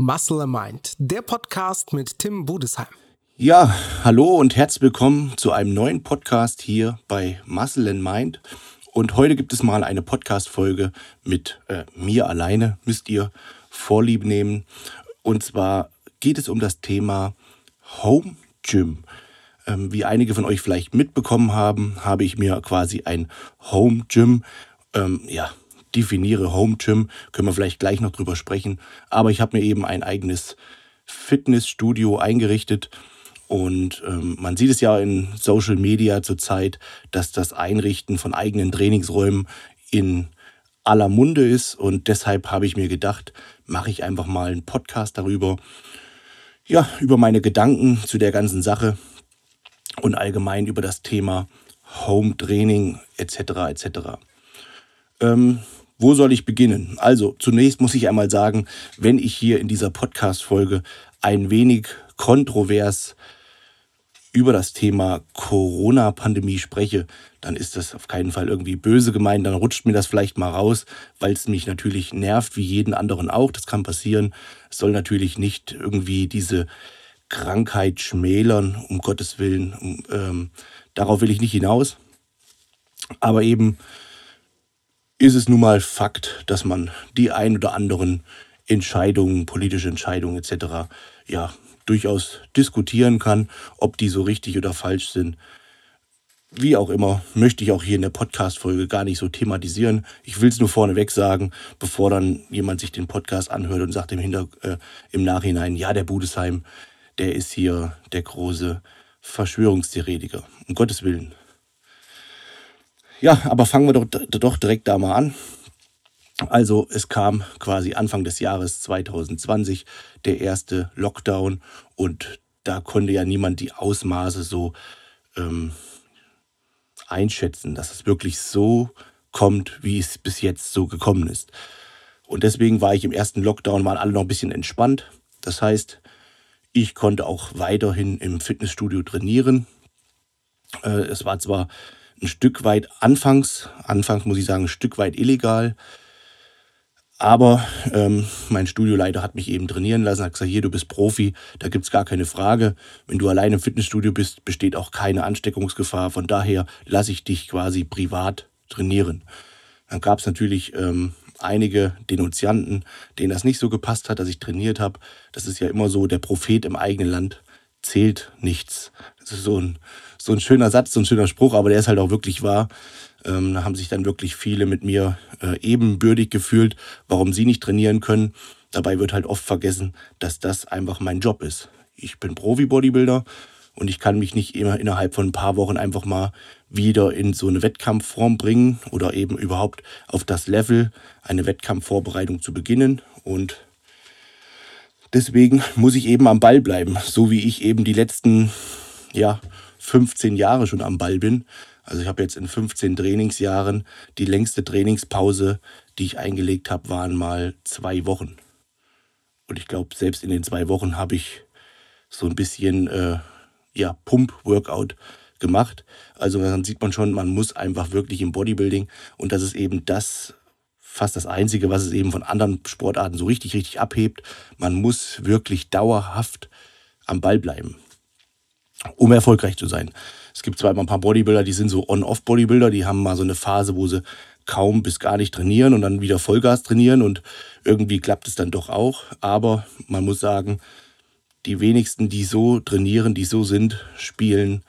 Muscle and Mind, der Podcast mit Tim Budesheim. Ja, hallo und herzlich willkommen zu einem neuen Podcast hier bei Muscle and Mind. Und heute gibt es mal eine Podcast-Folge mit äh, mir alleine, müsst ihr Vorlieb nehmen. Und zwar geht es um das Thema Home Gym. Ähm, wie einige von euch vielleicht mitbekommen haben, habe ich mir quasi ein Home Gym ähm, ja, definiere Home Gym, können wir vielleicht gleich noch drüber sprechen. Aber ich habe mir eben ein eigenes Fitnessstudio eingerichtet. Und ähm, man sieht es ja in Social Media zurzeit, dass das Einrichten von eigenen Trainingsräumen in aller Munde ist. Und deshalb habe ich mir gedacht, mache ich einfach mal einen Podcast darüber. Ja, über meine Gedanken zu der ganzen Sache und allgemein über das Thema Home Training etc. etc. Ähm, wo soll ich beginnen? Also, zunächst muss ich einmal sagen, wenn ich hier in dieser Podcast-Folge ein wenig kontrovers über das Thema Corona-Pandemie spreche, dann ist das auf keinen Fall irgendwie böse gemeint. Dann rutscht mir das vielleicht mal raus, weil es mich natürlich nervt, wie jeden anderen auch. Das kann passieren. Es soll natürlich nicht irgendwie diese Krankheit schmälern, um Gottes Willen. Ähm, darauf will ich nicht hinaus. Aber eben ist es nun mal Fakt, dass man die ein oder anderen Entscheidungen, politische Entscheidungen etc. ja durchaus diskutieren kann, ob die so richtig oder falsch sind. Wie auch immer, möchte ich auch hier in der Podcast-Folge gar nicht so thematisieren. Ich will es nur vorneweg sagen, bevor dann jemand sich den Podcast anhört und sagt im, Hinter äh, im Nachhinein, ja, der Budesheim, der ist hier der große Verschwörungstheoretiker. Um Gottes Willen. Ja, aber fangen wir doch, doch direkt da mal an. Also es kam quasi Anfang des Jahres 2020 der erste Lockdown und da konnte ja niemand die Ausmaße so ähm, einschätzen, dass es wirklich so kommt, wie es bis jetzt so gekommen ist. Und deswegen war ich im ersten Lockdown, waren alle noch ein bisschen entspannt. Das heißt, ich konnte auch weiterhin im Fitnessstudio trainieren. Äh, es war zwar ein Stück weit anfangs, anfangs muss ich sagen, ein Stück weit illegal. Aber ähm, mein Studioleiter hat mich eben trainieren lassen, hat gesagt, hier, du bist Profi, da gibt es gar keine Frage. Wenn du allein im Fitnessstudio bist, besteht auch keine Ansteckungsgefahr. Von daher lasse ich dich quasi privat trainieren. Dann gab es natürlich ähm, einige Denunzianten, denen das nicht so gepasst hat, dass ich trainiert habe. Das ist ja immer so, der Prophet im eigenen Land zählt nichts. Das ist so ein so ein schöner Satz, so ein schöner Spruch, aber der ist halt auch wirklich wahr. Ähm, da haben sich dann wirklich viele mit mir äh, ebenbürtig gefühlt, warum sie nicht trainieren können. Dabei wird halt oft vergessen, dass das einfach mein Job ist. Ich bin Profi-Bodybuilder und ich kann mich nicht immer innerhalb von ein paar Wochen einfach mal wieder in so eine Wettkampfform bringen oder eben überhaupt auf das Level eine Wettkampfvorbereitung zu beginnen. Und deswegen muss ich eben am Ball bleiben, so wie ich eben die letzten ja, 15 Jahre schon am Ball bin. Also ich habe jetzt in 15 Trainingsjahren die längste Trainingspause, die ich eingelegt habe, waren mal zwei Wochen. Und ich glaube, selbst in den zwei Wochen habe ich so ein bisschen äh, ja, Pump-Workout gemacht. Also dann sieht man schon, man muss einfach wirklich im Bodybuilding und das ist eben das, fast das Einzige, was es eben von anderen Sportarten so richtig, richtig abhebt. Man muss wirklich dauerhaft am Ball bleiben um erfolgreich zu sein. Es gibt zwar immer ein paar Bodybuilder, die sind so On-Off-Bodybuilder, die haben mal so eine Phase, wo sie kaum bis gar nicht trainieren und dann wieder Vollgas trainieren und irgendwie klappt es dann doch auch. Aber man muss sagen, die wenigsten, die so trainieren, die so sind, spielen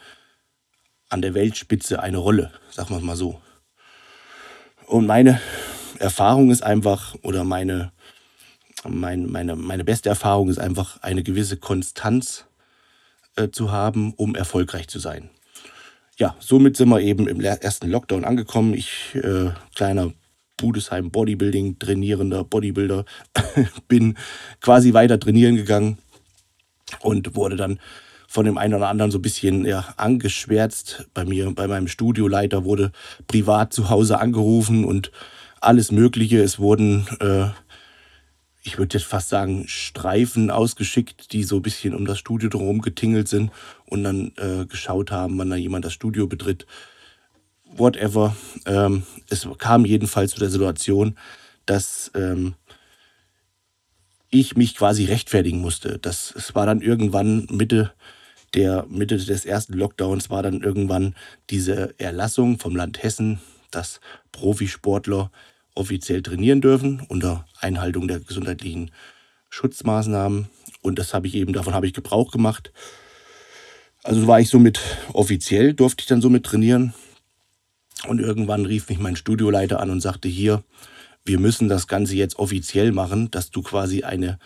an der Weltspitze eine Rolle, sagen wir es mal so. Und meine Erfahrung ist einfach, oder meine, mein, meine, meine beste Erfahrung ist einfach eine gewisse Konstanz äh, zu haben, um erfolgreich zu sein. Ja, somit sind wir eben im ersten Lockdown angekommen. Ich, äh, kleiner Budesheim Bodybuilding trainierender Bodybuilder, bin quasi weiter trainieren gegangen und wurde dann von dem einen oder anderen so ein bisschen ja, angeschwärzt. Bei mir, bei meinem Studioleiter wurde privat zu Hause angerufen und alles Mögliche. Es wurden äh, ich würde jetzt fast sagen, Streifen ausgeschickt, die so ein bisschen um das Studio drumherum getingelt sind und dann äh, geschaut haben, wann da jemand das Studio betritt. Whatever. Ähm, es kam jedenfalls zu der Situation, dass ähm, ich mich quasi rechtfertigen musste. Das, es war dann irgendwann Mitte der Mitte des ersten Lockdowns war dann irgendwann diese Erlassung vom Land Hessen, dass Profisportler offiziell trainieren dürfen unter Einhaltung der gesundheitlichen Schutzmaßnahmen. Und das habe ich eben, davon habe ich Gebrauch gemacht. Also war ich somit offiziell, durfte ich dann somit trainieren. Und irgendwann rief mich mein Studioleiter an und sagte hier, wir müssen das Ganze jetzt offiziell machen, dass du quasi eine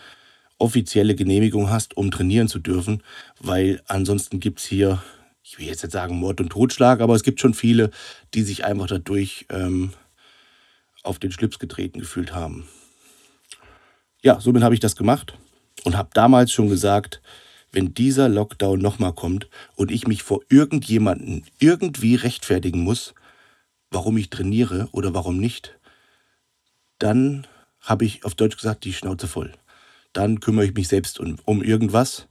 offizielle Genehmigung hast, um trainieren zu dürfen, weil ansonsten gibt es hier, ich will jetzt nicht sagen Mord und Totschlag, aber es gibt schon viele, die sich einfach dadurch ähm, auf den Schlips getreten gefühlt haben. Ja, somit habe ich das gemacht und habe damals schon gesagt, wenn dieser Lockdown nochmal kommt und ich mich vor irgendjemanden irgendwie rechtfertigen muss, warum ich trainiere oder warum nicht, dann habe ich auf Deutsch gesagt die Schnauze voll dann kümmere ich mich selbst um, um irgendwas,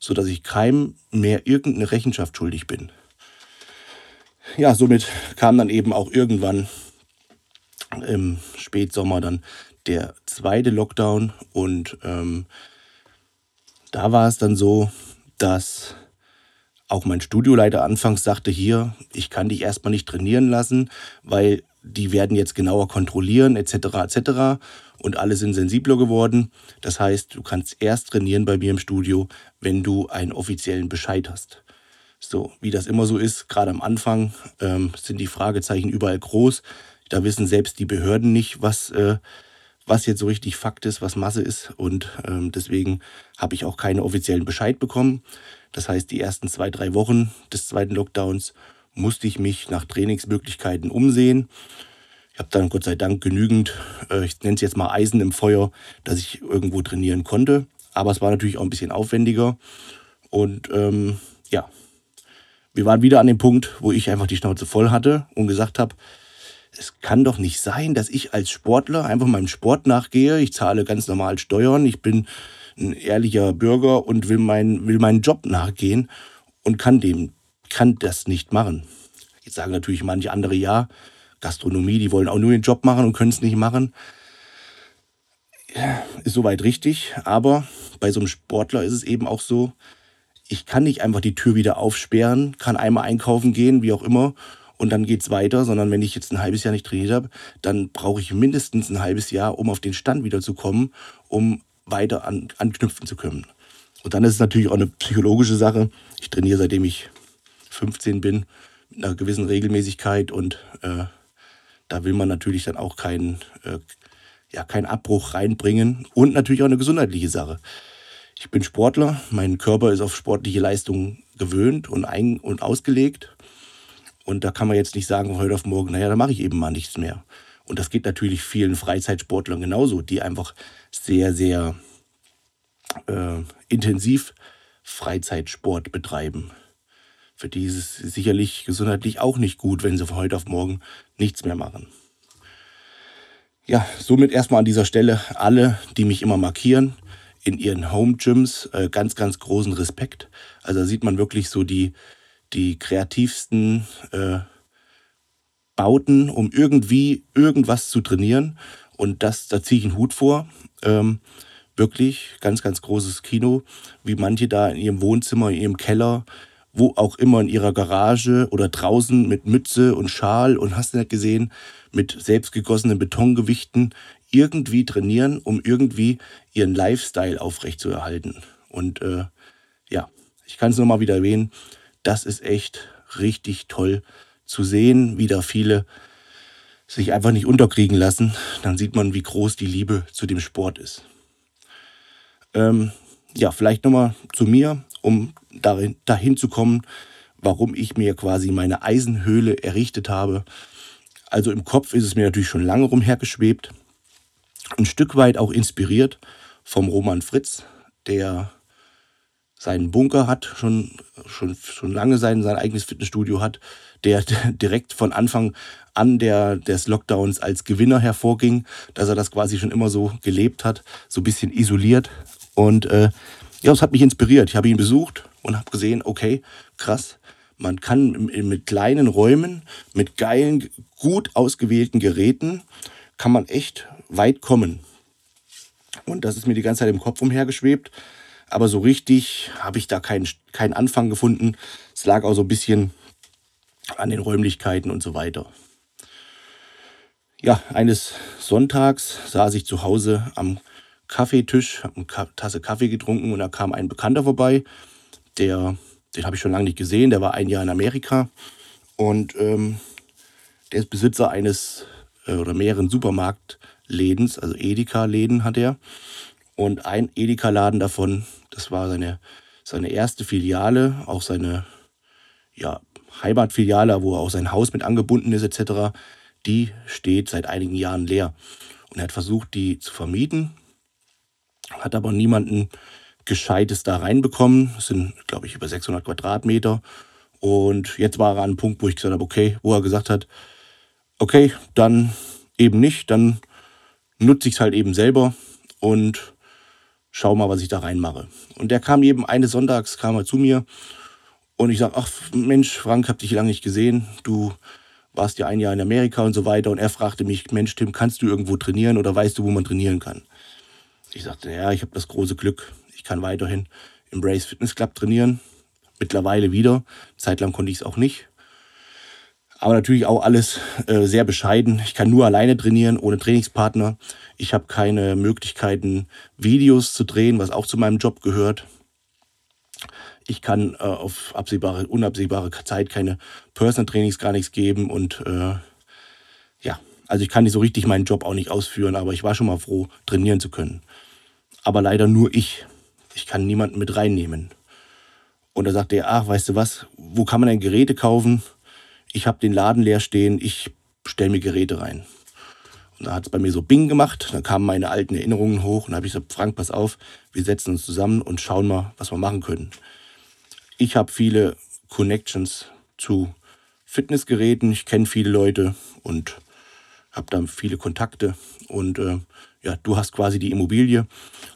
sodass ich keinem mehr irgendeine Rechenschaft schuldig bin. Ja, somit kam dann eben auch irgendwann im Spätsommer dann der zweite Lockdown und ähm, da war es dann so, dass auch mein Studioleiter anfangs sagte, hier, ich kann dich erstmal nicht trainieren lassen, weil die werden jetzt genauer kontrollieren, etc. etc. Und alle sind sensibler geworden. Das heißt, du kannst erst trainieren bei mir im Studio, wenn du einen offiziellen Bescheid hast. So, wie das immer so ist, gerade am Anfang ähm, sind die Fragezeichen überall groß. Da wissen selbst die Behörden nicht, was, äh, was jetzt so richtig Fakt ist, was Masse ist. Und ähm, deswegen habe ich auch keinen offiziellen Bescheid bekommen. Das heißt, die ersten zwei, drei Wochen des zweiten Lockdowns musste ich mich nach Trainingsmöglichkeiten umsehen. Ich habe dann Gott sei Dank genügend, äh, ich nenne es jetzt mal Eisen im Feuer, dass ich irgendwo trainieren konnte. Aber es war natürlich auch ein bisschen aufwendiger. Und ähm, ja, wir waren wieder an dem Punkt, wo ich einfach die Schnauze voll hatte und gesagt habe, es kann doch nicht sein, dass ich als Sportler einfach meinem Sport nachgehe. Ich zahle ganz normal Steuern. Ich bin ein ehrlicher Bürger und will, mein, will meinen Job nachgehen und kann dem, kann das nicht machen. Jetzt sagen natürlich manche andere ja, Gastronomie, die wollen auch nur ihren Job machen und können es nicht machen. Ist soweit richtig, aber bei so einem Sportler ist es eben auch so, ich kann nicht einfach die Tür wieder aufsperren, kann einmal einkaufen gehen, wie auch immer, und dann geht es weiter, sondern wenn ich jetzt ein halbes Jahr nicht trainiert habe, dann brauche ich mindestens ein halbes Jahr, um auf den Stand wieder zu kommen, um weiter an, anknüpfen zu können. Und dann ist es natürlich auch eine psychologische Sache. Ich trainiere seitdem ich 15 bin, mit einer gewissen Regelmäßigkeit und äh, da will man natürlich dann auch keinen, äh, ja, keinen Abbruch reinbringen und natürlich auch eine gesundheitliche Sache. Ich bin Sportler, mein Körper ist auf sportliche Leistungen gewöhnt und, ein und ausgelegt. Und da kann man jetzt nicht sagen von heute auf morgen, naja, da mache ich eben mal nichts mehr. Und das geht natürlich vielen Freizeitsportlern genauso, die einfach sehr, sehr äh, intensiv Freizeitsport betreiben. Für die ist es sicherlich gesundheitlich auch nicht gut, wenn sie von heute auf morgen nichts mehr machen. Ja, somit erstmal an dieser Stelle alle, die mich immer markieren, in ihren Home Gyms, äh, ganz, ganz großen Respekt. Also da sieht man wirklich so die, die kreativsten äh, Bauten, um irgendwie irgendwas zu trainieren. Und das, da ziehe ich einen Hut vor. Ähm, wirklich ganz, ganz großes Kino, wie manche da in ihrem Wohnzimmer, in ihrem Keller wo auch immer in ihrer Garage oder draußen mit Mütze und Schal und hast du nicht gesehen, mit selbstgegossenen Betongewichten irgendwie trainieren, um irgendwie ihren Lifestyle aufrechtzuerhalten. Und äh, ja, ich kann es nochmal wieder erwähnen, das ist echt richtig toll zu sehen, wie da viele sich einfach nicht unterkriegen lassen. Dann sieht man, wie groß die Liebe zu dem Sport ist. Ähm, ja, vielleicht nochmal zu mir um dahin, dahin zu kommen, warum ich mir quasi meine Eisenhöhle errichtet habe. Also im Kopf ist es mir natürlich schon lange rumhergeschwebt. Ein Stück weit auch inspiriert vom Roman Fritz, der seinen Bunker hat, schon, schon, schon lange sein, sein eigenes Fitnessstudio hat, der direkt von Anfang an der, des Lockdowns als Gewinner hervorging, dass er das quasi schon immer so gelebt hat, so ein bisschen isoliert. Und äh, ja, es hat mich inspiriert. Ich habe ihn besucht und habe gesehen, okay, krass, man kann mit kleinen Räumen, mit geilen, gut ausgewählten Geräten, kann man echt weit kommen. Und das ist mir die ganze Zeit im Kopf umhergeschwebt. Aber so richtig habe ich da keinen, keinen Anfang gefunden. Es lag auch so ein bisschen an den Räumlichkeiten und so weiter. Ja, eines Sonntags saß ich zu Hause am Kaffeetisch, habe eine Tasse Kaffee getrunken und da kam ein Bekannter vorbei, der, den habe ich schon lange nicht gesehen, der war ein Jahr in Amerika und ähm, der ist Besitzer eines äh, oder mehreren Supermarktlädens, also Edeka-Läden hat er. Und ein Edeka-Laden davon, das war seine, seine erste Filiale, auch seine ja, Heimatfiliale, wo auch sein Haus mit angebunden ist, etc., die steht seit einigen Jahren leer. Und er hat versucht, die zu vermieten, hat aber niemanden Gescheites da reinbekommen. Das sind, glaube ich, über 600 Quadratmeter. Und jetzt war er an einem Punkt, wo ich gesagt habe, okay, wo er gesagt hat, okay, dann eben nicht, dann nutze ich es halt eben selber und schau mal, was ich da reinmache. Und der kam eben eines Sonntags, kam er zu mir und ich sage, ach Mensch, Frank, hab dich lange nicht gesehen, du warst ja ein Jahr in Amerika und so weiter. Und er fragte mich, Mensch, Tim, kannst du irgendwo trainieren oder weißt du, wo man trainieren kann? Ich sagte, ja, ich habe das große Glück, ich kann weiterhin im Brace Fitness Club trainieren. Mittlerweile wieder. Zeitlang konnte ich es auch nicht. Aber natürlich auch alles äh, sehr bescheiden. Ich kann nur alleine trainieren, ohne Trainingspartner. Ich habe keine Möglichkeiten, Videos zu drehen, was auch zu meinem Job gehört. Ich kann äh, auf absehbare, unabsehbare Zeit keine Personal Trainings gar nichts geben und äh, ja, also ich kann nicht so richtig meinen Job auch nicht ausführen, aber ich war schon mal froh, trainieren zu können. Aber leider nur ich. Ich kann niemanden mit reinnehmen. Und da sagte er, ach, weißt du was, wo kann man denn Geräte kaufen? Ich habe den Laden leer stehen, ich stelle mir Geräte rein. Und da hat es bei mir so Bing gemacht, dann kamen meine alten Erinnerungen hoch und habe ich gesagt, Frank, pass auf, wir setzen uns zusammen und schauen mal, was wir machen können ich habe viele Connections zu Fitnessgeräten. Ich kenne viele Leute und habe da viele Kontakte. Und äh, ja, du hast quasi die Immobilie.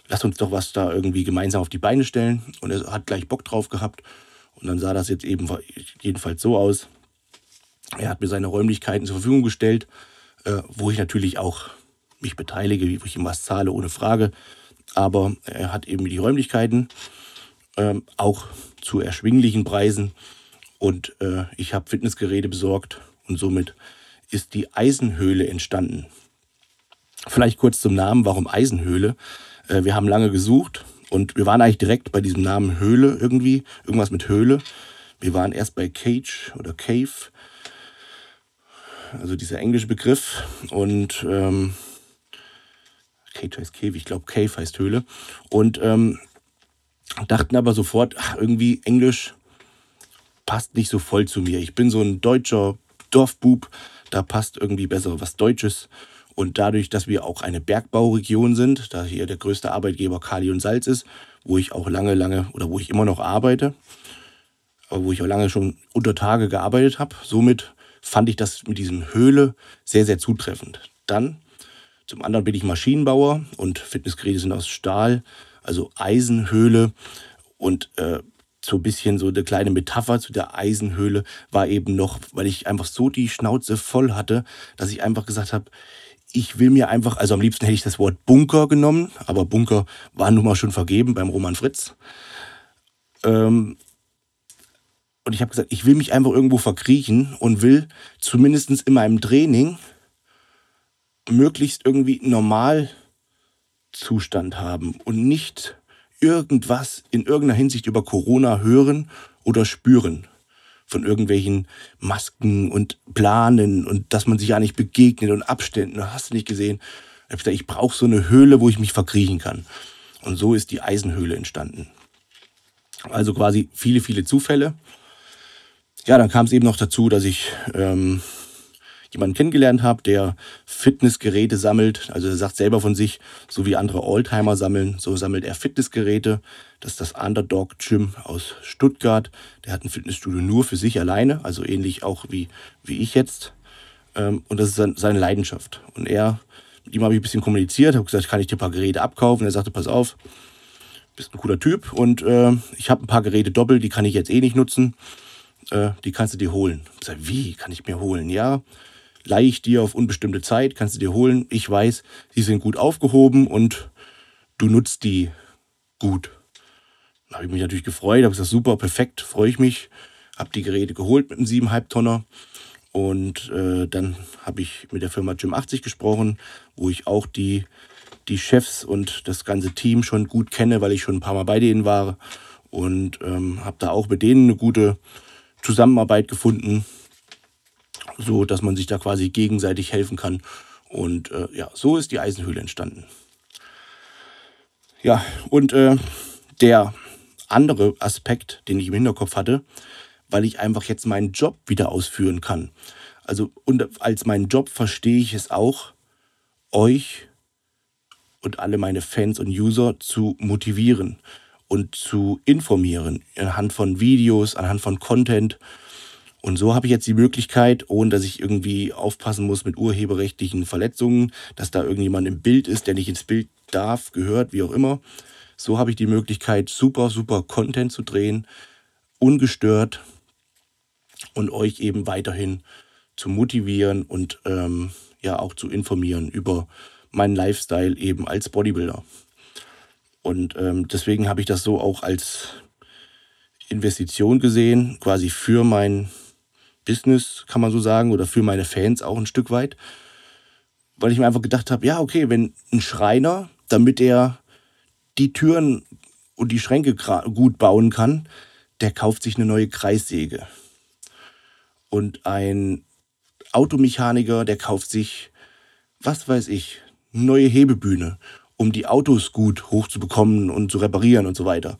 Lass uns doch was da irgendwie gemeinsam auf die Beine stellen. Und er hat gleich Bock drauf gehabt. Und dann sah das jetzt eben jedenfalls so aus. Er hat mir seine Räumlichkeiten zur Verfügung gestellt, äh, wo ich natürlich auch mich beteilige, wo ich ihm was zahle, ohne Frage. Aber er hat eben die Räumlichkeiten ähm, auch zu erschwinglichen Preisen. Und äh, ich habe Fitnessgeräte besorgt und somit ist die Eisenhöhle entstanden. Vielleicht kurz zum Namen, warum Eisenhöhle? Äh, wir haben lange gesucht und wir waren eigentlich direkt bei diesem Namen Höhle irgendwie, irgendwas mit Höhle. Wir waren erst bei Cage oder Cave, also dieser englische Begriff. Und ähm, Cage heißt Cave, ich glaube Cave heißt Höhle. Und ähm, dachten aber sofort, ach, irgendwie Englisch passt nicht so voll zu mir. Ich bin so ein deutscher Dorfbub, da passt irgendwie besser was Deutsches. Und dadurch, dass wir auch eine Bergbauregion sind, da hier der größte Arbeitgeber Kali und Salz ist, wo ich auch lange, lange oder wo ich immer noch arbeite, aber wo ich auch lange schon unter Tage gearbeitet habe, somit fand ich das mit diesem Höhle sehr, sehr zutreffend. Dann, zum anderen bin ich Maschinenbauer und Fitnessgeräte sind aus Stahl also Eisenhöhle. Und äh, so ein bisschen so eine kleine Metapher zu der Eisenhöhle war eben noch, weil ich einfach so die Schnauze voll hatte, dass ich einfach gesagt habe, ich will mir einfach, also am liebsten hätte ich das Wort Bunker genommen, aber Bunker war nun mal schon vergeben beim Roman Fritz. Ähm, und ich habe gesagt, ich will mich einfach irgendwo verkriechen und will zumindest in meinem Training möglichst irgendwie normal Zustand haben und nicht irgendwas in irgendeiner Hinsicht über Corona hören oder spüren. Von irgendwelchen Masken und Planen und dass man sich ja nicht begegnet und Abständen. Hast du nicht gesehen? Ich, ich brauche so eine Höhle, wo ich mich verkriechen kann. Und so ist die Eisenhöhle entstanden. Also quasi viele, viele Zufälle. Ja, dann kam es eben noch dazu, dass ich ähm, jemanden kennengelernt habe, der Fitnessgeräte sammelt. Also er sagt selber von sich, so wie andere Oldtimer sammeln, so sammelt er Fitnessgeräte. Das ist das Underdog Gym aus Stuttgart. Der hat ein Fitnessstudio nur für sich alleine, also ähnlich auch wie, wie ich jetzt. Ähm, und das ist seine Leidenschaft. Und er, mit ihm habe ich ein bisschen kommuniziert, habe gesagt, kann ich dir ein paar Geräte abkaufen? er sagte, pass auf, bist ein cooler Typ und äh, ich habe ein paar Geräte doppelt, die kann ich jetzt eh nicht nutzen. Äh, die kannst du dir holen. Ich sage, wie kann ich mir holen? Ja, leihe ich dir auf unbestimmte Zeit, kannst du dir holen. Ich weiß, sie sind gut aufgehoben und du nutzt die gut. Da habe ich mich natürlich gefreut, habe gesagt, super, perfekt, freue ich mich. Habe die Geräte geholt mit einem 7,5 Tonner. Und äh, dann habe ich mit der Firma Gym 80 gesprochen, wo ich auch die, die Chefs und das ganze Team schon gut kenne, weil ich schon ein paar Mal bei denen war. Und ähm, habe da auch mit denen eine gute Zusammenarbeit gefunden, so dass man sich da quasi gegenseitig helfen kann. Und äh, ja, so ist die Eisenhöhle entstanden. Ja, und äh, der andere Aspekt, den ich im Hinterkopf hatte, weil ich einfach jetzt meinen Job wieder ausführen kann. Also und als meinen Job verstehe ich es auch, euch und alle meine Fans und User zu motivieren und zu informieren anhand von Videos, anhand von Content. Und so habe ich jetzt die Möglichkeit, ohne dass ich irgendwie aufpassen muss mit urheberrechtlichen Verletzungen, dass da irgendjemand im Bild ist, der nicht ins Bild darf, gehört, wie auch immer. So habe ich die Möglichkeit, super, super Content zu drehen, ungestört und euch eben weiterhin zu motivieren und ähm, ja auch zu informieren über meinen Lifestyle eben als Bodybuilder. Und ähm, deswegen habe ich das so auch als Investition gesehen, quasi für mein Business, kann man so sagen, oder für meine Fans auch ein Stück weit. Weil ich mir einfach gedacht habe, ja, okay, wenn ein Schreiner, damit er die Türen und die Schränke gut bauen kann, der kauft sich eine neue Kreissäge. Und ein Automechaniker, der kauft sich, was weiß ich, eine neue Hebebühne, um die Autos gut hochzubekommen und zu reparieren und so weiter.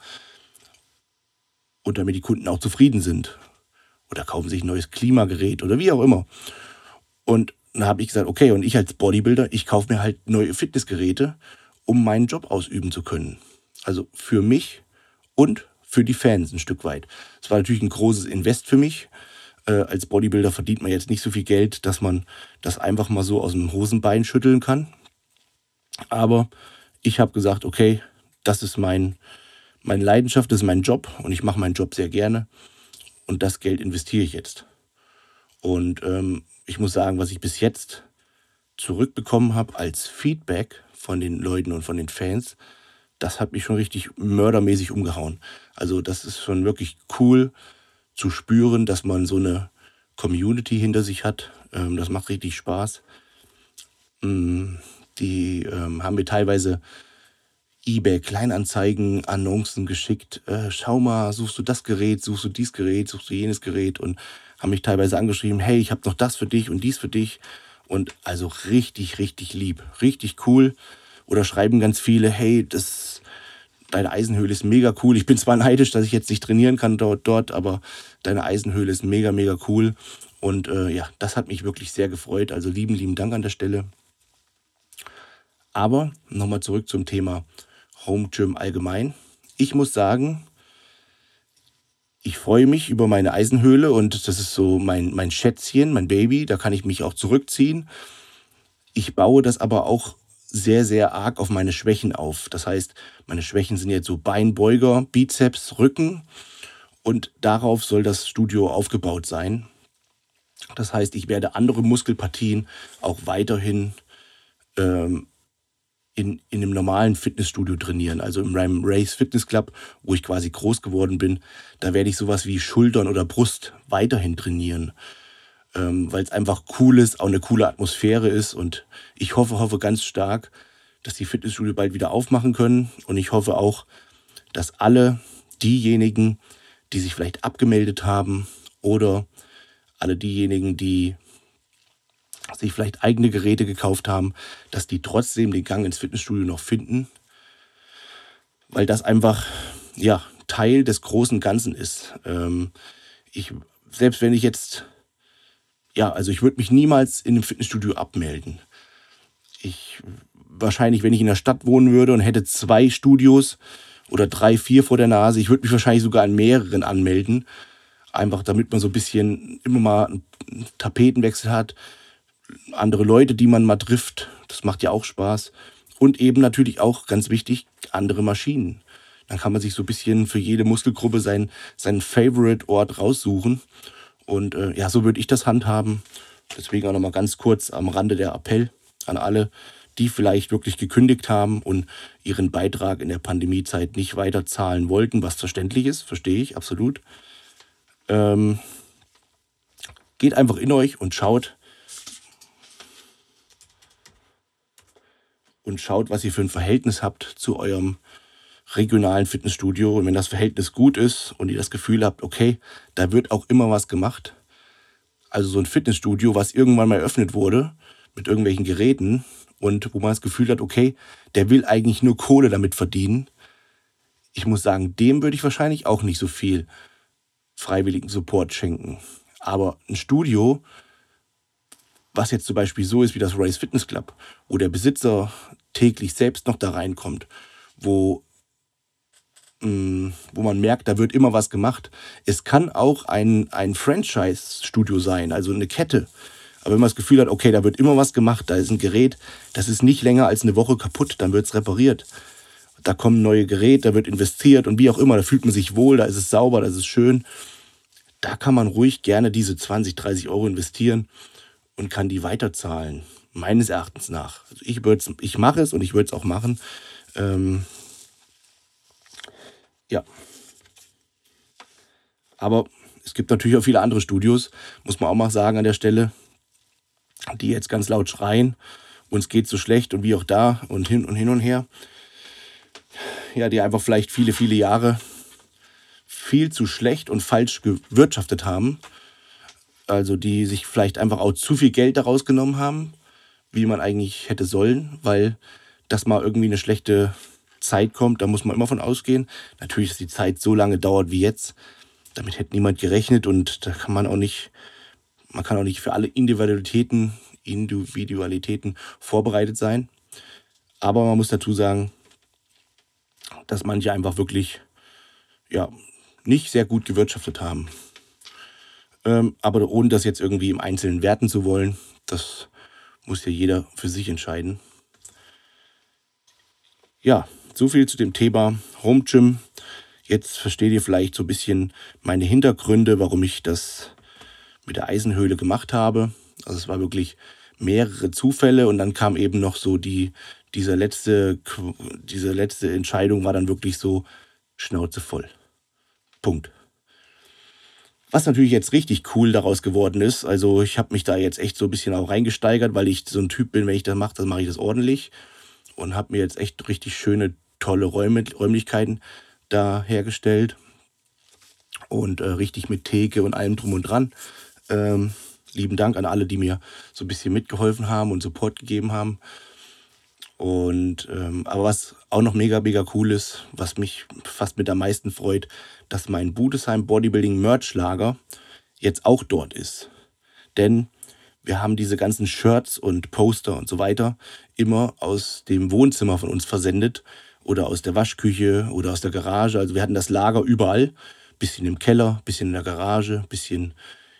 Und damit die Kunden auch zufrieden sind. Oder kaufen sich ein neues Klimagerät oder wie auch immer. Und dann habe ich gesagt, okay, und ich als Bodybuilder, ich kaufe mir halt neue Fitnessgeräte, um meinen Job ausüben zu können. Also für mich und für die Fans ein Stück weit. Es war natürlich ein großes Invest für mich, äh, als Bodybuilder verdient man jetzt nicht so viel Geld, dass man das einfach mal so aus dem Hosenbein schütteln kann. Aber ich habe gesagt, okay, das ist mein, meine Leidenschaft, das ist mein Job und ich mache meinen Job sehr gerne und das Geld investiere ich jetzt. Und ähm, ich muss sagen, was ich bis jetzt zurückbekommen habe als Feedback von den Leuten und von den Fans, das hat mich schon richtig mördermäßig umgehauen. Also das ist schon wirklich cool, zu spüren, dass man so eine Community hinter sich hat. Ähm, das macht richtig Spaß. Die ähm, haben mir teilweise eBay Kleinanzeigen, Annoncen geschickt. Äh, schau mal, suchst du das Gerät, suchst du dies Gerät, suchst du jenes Gerät und haben mich teilweise angeschrieben, hey, ich habe noch das für dich und dies für dich. Und also richtig, richtig lieb, richtig cool. Oder schreiben ganz viele, hey, das deine Eisenhöhle ist mega cool. Ich bin zwar neidisch, dass ich jetzt nicht trainieren kann dort, dort aber deine Eisenhöhle ist mega, mega cool. Und äh, ja, das hat mich wirklich sehr gefreut. Also lieben, lieben Dank an der Stelle. Aber nochmal zurück zum Thema Home Gym allgemein. Ich muss sagen, ich freue mich über meine Eisenhöhle und das ist so mein, mein Schätzchen, mein Baby. Da kann ich mich auch zurückziehen. Ich baue das aber auch sehr, sehr arg auf meine Schwächen auf. Das heißt, meine Schwächen sind jetzt so Beinbeuger, Bizeps, Rücken und darauf soll das Studio aufgebaut sein. Das heißt, ich werde andere Muskelpartien auch weiterhin ähm, in, in einem normalen Fitnessstudio trainieren. Also im Ram Race Fitness Club, wo ich quasi groß geworden bin, da werde ich sowas wie Schultern oder Brust weiterhin trainieren ähm, weil es einfach cool ist, auch eine coole Atmosphäre ist. Und ich hoffe, hoffe ganz stark, dass die Fitnessstudio bald wieder aufmachen können. Und ich hoffe auch, dass alle diejenigen, die sich vielleicht abgemeldet haben oder alle diejenigen, die sich vielleicht eigene Geräte gekauft haben, dass die trotzdem den Gang ins Fitnessstudio noch finden, weil das einfach ja Teil des großen Ganzen ist. Ähm, ich, selbst wenn ich jetzt ja, also ich würde mich niemals in einem Fitnessstudio abmelden. Ich wahrscheinlich, wenn ich in der Stadt wohnen würde und hätte zwei Studios oder drei, vier vor der Nase, ich würde mich wahrscheinlich sogar an mehreren anmelden. Einfach damit man so ein bisschen immer mal einen Tapetenwechsel hat, andere Leute, die man mal trifft. Das macht ja auch Spaß. Und eben natürlich auch ganz wichtig, andere Maschinen. Dann kann man sich so ein bisschen für jede Muskelgruppe seinen, seinen Favorite-Ort raussuchen. Und äh, ja, so würde ich das handhaben. Deswegen auch nochmal ganz kurz am Rande der Appell an alle, die vielleicht wirklich gekündigt haben und ihren Beitrag in der Pandemiezeit nicht weiter zahlen wollten, was verständlich ist, verstehe ich absolut. Ähm, geht einfach in euch und schaut und schaut, was ihr für ein Verhältnis habt zu eurem regionalen Fitnessstudio. Und wenn das Verhältnis gut ist und ihr das Gefühl habt, okay, da wird auch immer was gemacht. Also so ein Fitnessstudio, was irgendwann mal eröffnet wurde mit irgendwelchen Geräten und wo man das Gefühl hat, okay, der will eigentlich nur Kohle damit verdienen. Ich muss sagen, dem würde ich wahrscheinlich auch nicht so viel freiwilligen Support schenken. Aber ein Studio, was jetzt zum Beispiel so ist wie das Race Fitness Club, wo der Besitzer täglich selbst noch da reinkommt, wo, mh, mm, wo man merkt, da wird immer was gemacht. Es kann auch ein, ein Franchise-Studio sein, also eine Kette. Aber wenn man das Gefühl hat, okay, da wird immer was gemacht, da ist ein Gerät, das ist nicht länger als eine Woche kaputt, dann wird es repariert. Da kommen neue Geräte, da wird investiert und wie auch immer, da fühlt man sich wohl, da ist es sauber, da ist es schön. Da kann man ruhig gerne diese 20, 30 Euro investieren und kann die weiterzahlen meines Erachtens nach. Also ich, ich mache es und ich würde es auch machen. Ähm, ja. Aber es gibt natürlich auch viele andere Studios, muss man auch mal sagen an der Stelle, die jetzt ganz laut schreien, uns geht so schlecht und wie auch da und hin und hin und her. Ja, die einfach vielleicht viele, viele Jahre viel zu schlecht und falsch gewirtschaftet haben. Also die sich vielleicht einfach auch zu viel Geld daraus genommen haben wie man eigentlich hätte sollen, weil das mal irgendwie eine schlechte Zeit kommt, da muss man immer von ausgehen. Natürlich, dass die Zeit so lange dauert wie jetzt, damit hätte niemand gerechnet und da kann man auch nicht, man kann auch nicht für alle Individualitäten, Individualitäten vorbereitet sein. Aber man muss dazu sagen, dass manche einfach wirklich, ja, nicht sehr gut gewirtschaftet haben. Ähm, aber ohne das jetzt irgendwie im Einzelnen werten zu wollen, das muss ja jeder für sich entscheiden. Ja, so viel zu dem Thema Home Gym. Jetzt versteht ihr vielleicht so ein bisschen meine Hintergründe, warum ich das mit der Eisenhöhle gemacht habe. Also es war wirklich mehrere Zufälle und dann kam eben noch so die, dieser letzte, diese letzte Entscheidung war dann wirklich so Schnauze voll. Punkt. Was natürlich jetzt richtig cool daraus geworden ist, also ich habe mich da jetzt echt so ein bisschen auch reingesteigert, weil ich so ein Typ bin, wenn ich das mache, dann mache ich das ordentlich und habe mir jetzt echt richtig schöne, tolle Räume, Räumlichkeiten da hergestellt und äh, richtig mit Theke und allem drum und dran. Ähm, lieben Dank an alle, die mir so ein bisschen mitgeholfen haben und Support gegeben haben. Und ähm, aber was auch noch mega, mega cool ist, was mich fast mit am meisten freut, dass mein Budesheim Bodybuilding Merch Lager jetzt auch dort ist. Denn wir haben diese ganzen Shirts und Poster und so weiter immer aus dem Wohnzimmer von uns versendet oder aus der Waschküche oder aus der Garage. Also wir hatten das Lager überall, bisschen im Keller, bisschen in der Garage, bisschen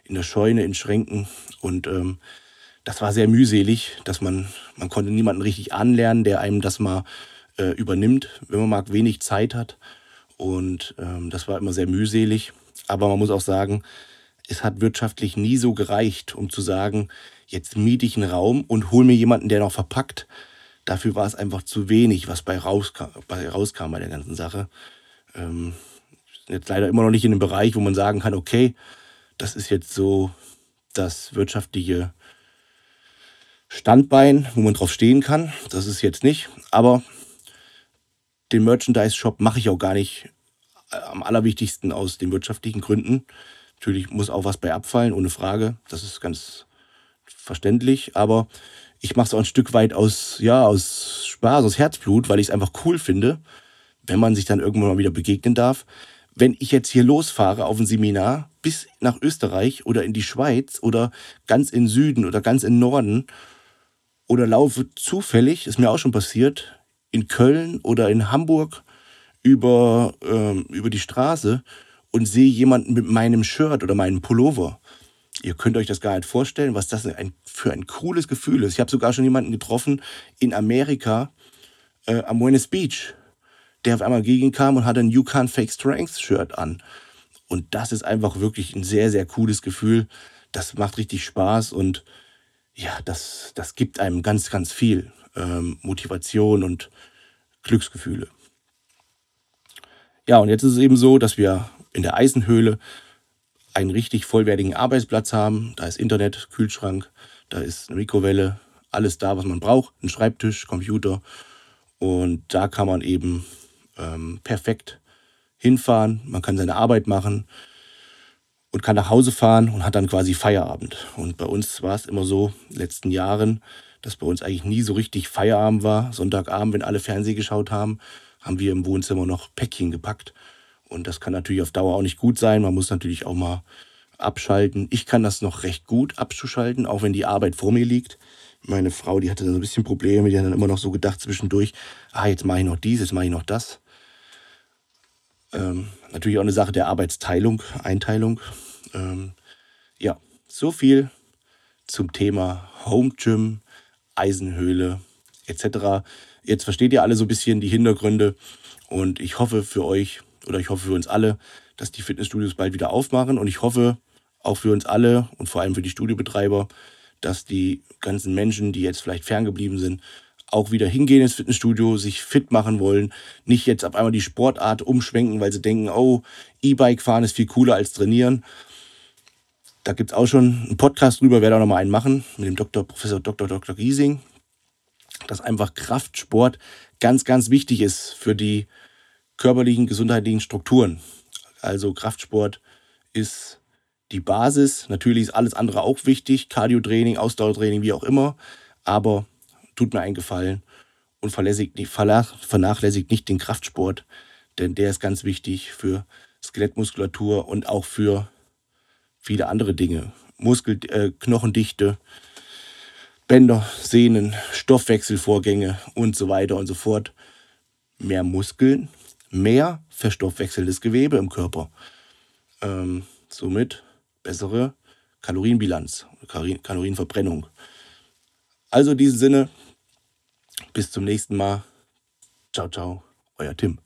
in der Scheune, in Schränken und ähm, das war sehr mühselig, dass man, man konnte niemanden richtig anlernen, der einem das mal äh, übernimmt, wenn man mal wenig Zeit hat. Und ähm, das war immer sehr mühselig. Aber man muss auch sagen, es hat wirtschaftlich nie so gereicht, um zu sagen, jetzt miete ich einen Raum und hole mir jemanden, der noch verpackt. Dafür war es einfach zu wenig, was bei rauskam bei, rauskam bei der ganzen Sache. Ähm, jetzt leider immer noch nicht in dem Bereich, wo man sagen kann, okay, das ist jetzt so das wirtschaftliche Standbein, wo man drauf stehen kann. Das ist jetzt nicht. Aber den Merchandise-Shop mache ich auch gar nicht äh, am allerwichtigsten aus den wirtschaftlichen Gründen. Natürlich muss auch was bei abfallen, ohne Frage. Das ist ganz verständlich. Aber ich mache es auch ein Stück weit aus, ja, aus Spaß, aus Herzblut, weil ich es einfach cool finde, wenn man sich dann irgendwann mal wieder begegnen darf. Wenn ich jetzt hier losfahre auf ein Seminar bis nach Österreich oder in die Schweiz oder ganz in Süden oder ganz in Norden oder laufe zufällig, ist mir auch schon passiert, in Köln oder in Hamburg über, ähm, über die Straße und sehe jemanden mit meinem Shirt oder meinem Pullover. Ihr könnt euch das gar nicht vorstellen, was das ein, für ein cooles Gefühl ist. Ich habe sogar schon jemanden getroffen in Amerika äh, am Venice Beach, der auf einmal gegenkam und hatte ein You Can't Fake Strength Shirt an. Und das ist einfach wirklich ein sehr, sehr cooles Gefühl. Das macht richtig Spaß und ja, das, das gibt einem ganz, ganz viel. ähm, Motivation und Glücksgefühle. Ja, und jetzt ist es eben so, dass wir in der Eisenhöhle einen richtig vollwertigen Arbeitsplatz haben. Da ist Internet, Kühlschrank, da ist eine Mikrowelle, alles da, was man braucht. Ein Schreibtisch, Computer. Und da kann man eben ähm, perfekt hinfahren. Man kann seine Arbeit machen und kann nach Hause fahren und hat dann quasi Feierabend. Und bei uns war es immer so, in den letzten Jahren, dass bei uns eigentlich nie so richtig Feierabend war. Sonntagabend, wenn alle Fernsehen geschaut haben, haben wir im Wohnzimmer noch Päckchen gepackt. Und das kann natürlich auf Dauer auch nicht gut sein. Man muss natürlich auch mal abschalten. Ich kann das noch recht gut abzuschalten, auch wenn die Arbeit vor mir liegt. Meine Frau, die hatte dann so ein bisschen Probleme, die hat dann immer noch so gedacht zwischendurch, ah, jetzt mache ich noch dies, jetzt mache ich noch das. Ähm, natürlich auch eine Sache der Arbeitsteilung, Einteilung. Ähm, ja, so viel zum Thema Home Gym, Eisenhöhle etc. Jetzt versteht ihr alle so ein bisschen die Hintergründe und ich hoffe für euch oder ich hoffe für uns alle, dass die Fitnessstudios bald wieder aufmachen und ich hoffe auch für uns alle und vor allem für die Studiobetreiber, dass die ganzen Menschen, die jetzt vielleicht ferngeblieben sind, auch wieder hingehen ins Fitnessstudio, sich fit machen wollen, nicht jetzt auf einmal die Sportart umschwenken, weil sie denken, oh, E-Bike fahren ist viel cooler als trainieren. Da gibt es auch schon einen Podcast drüber, werde auch noch mal einen machen mit dem Dr. Professor Dr. Dr. Giesing, dass einfach Kraftsport ganz, ganz wichtig ist für die körperlichen, gesundheitlichen Strukturen. Also Kraftsport ist die Basis. Natürlich ist alles andere auch wichtig, Cardiotraining, Ausdauertraining, wie auch immer. Aber tut mir einen Gefallen und vernachlässigt nicht den Kraftsport, denn der ist ganz wichtig für Skelettmuskulatur und auch für viele andere Dinge. Muskel, äh, Knochendichte, Bänder, Sehnen, Stoffwechselvorgänge und so weiter und so fort. Mehr Muskeln, mehr verstoffwechselndes Gewebe im Körper. Ähm, somit bessere Kalorienbilanz, Kalorienverbrennung. Also in diesem Sinne, bis zum nächsten Mal. Ciao, ciao, euer Tim.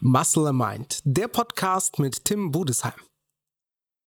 Muscle Mind, der Podcast mit Tim Budesheim.